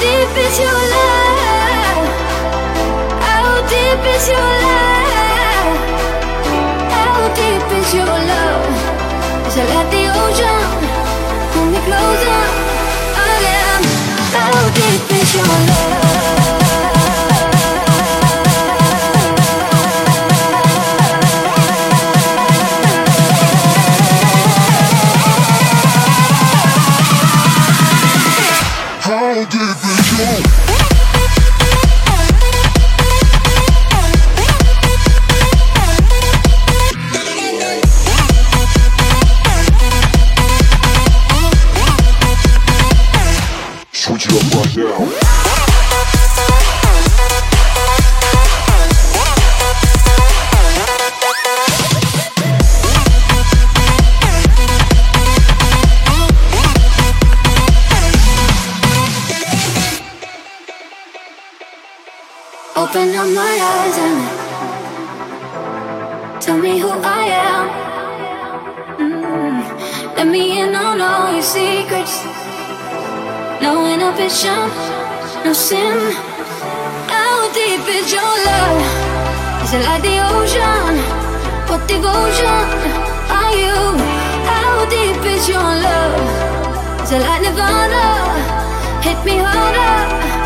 deep is your love? How deep is your love? How deep is your love? Is it like the ocean pull me closer again? How deep is your love? sin. How deep is your love? Is it like the ocean? What devotion are you? How deep is your love? Is it like nirvana? Hit me harder.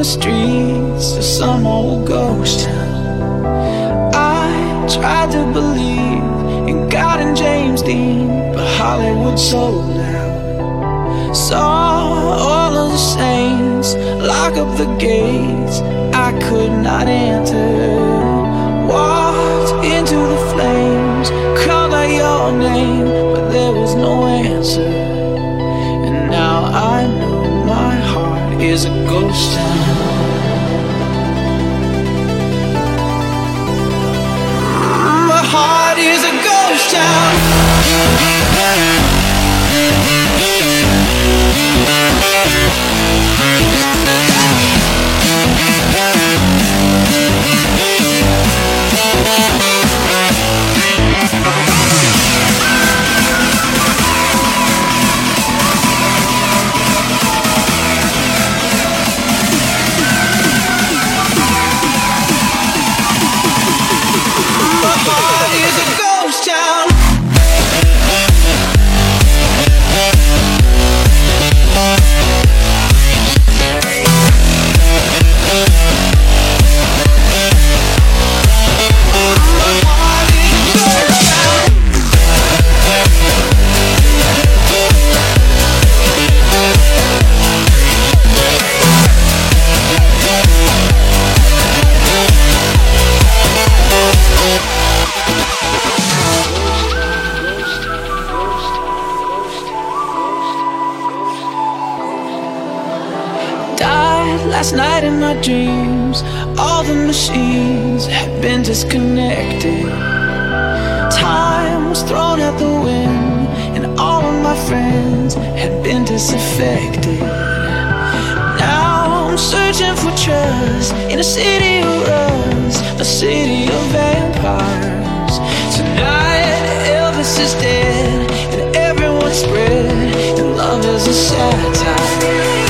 the street. Dreams, all the machines had been disconnected. Time was thrown out the wind, and all of my friends had been disaffected. Now I'm searching for trust in a city of runs, a city of vampires. Tonight, Elvis is dead, and everyone's spread, and love is a satire.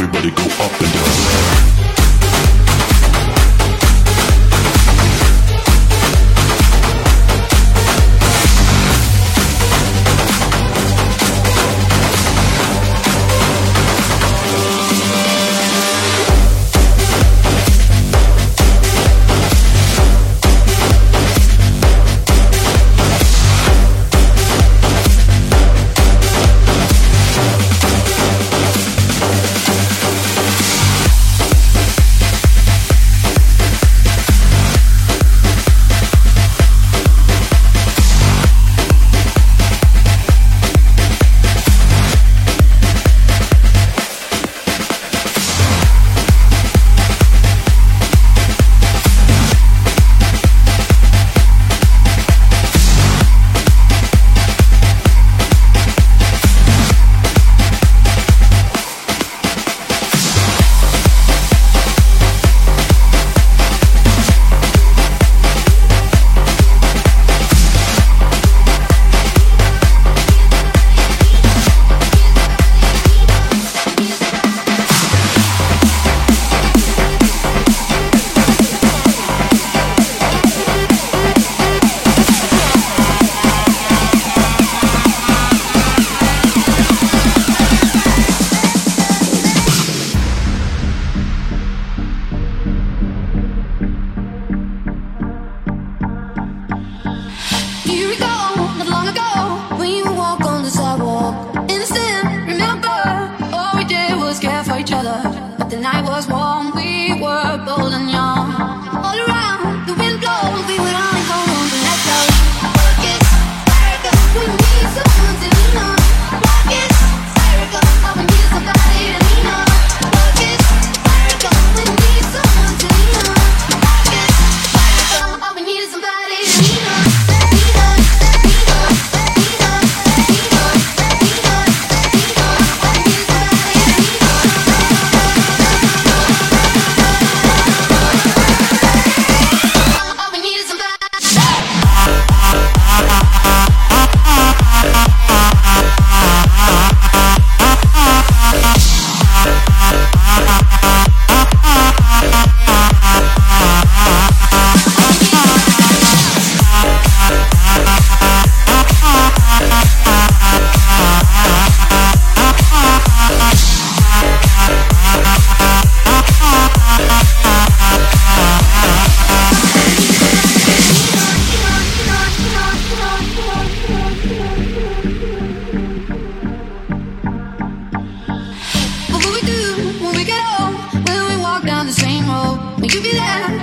Everybody go up and down. give you that.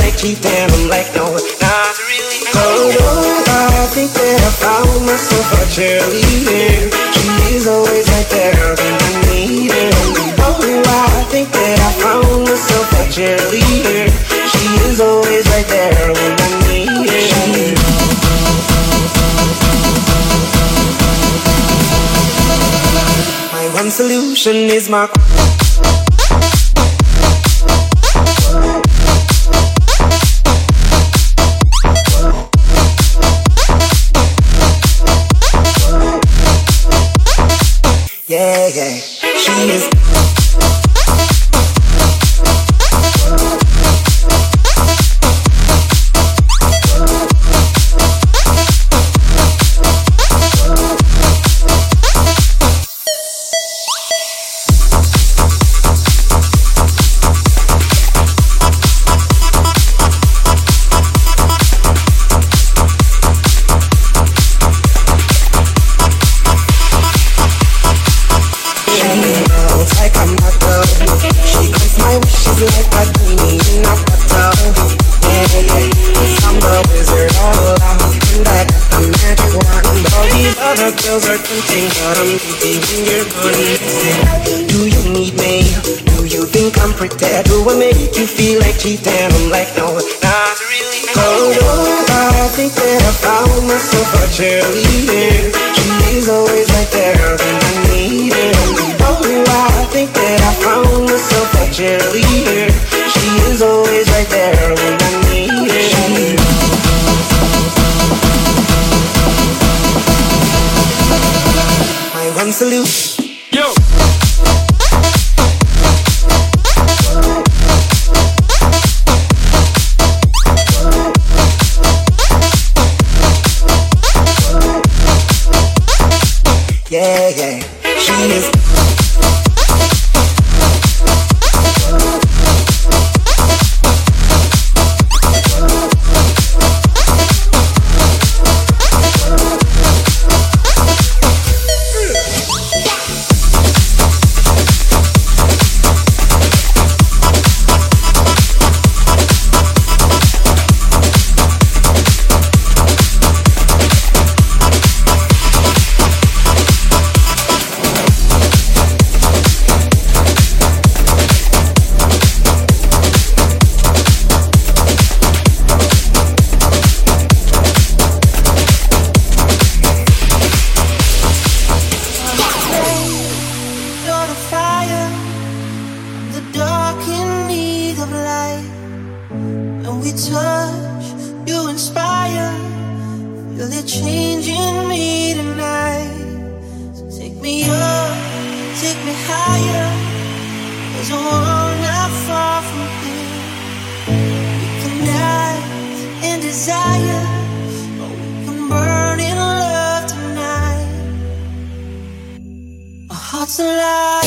like me, then I'm like, no, not really. Oh no, I think that I found myself a cheerleader. She is always right there when I need her. Oh, I think that I found myself a cheerleader. She is always right there when I need her. My one solution is my. single yeah, yeah. Feel it in me tonight. So take me up, take me higher. There's a world not far from here. We can die in desire, or we can burn in love tonight. Our hearts alive.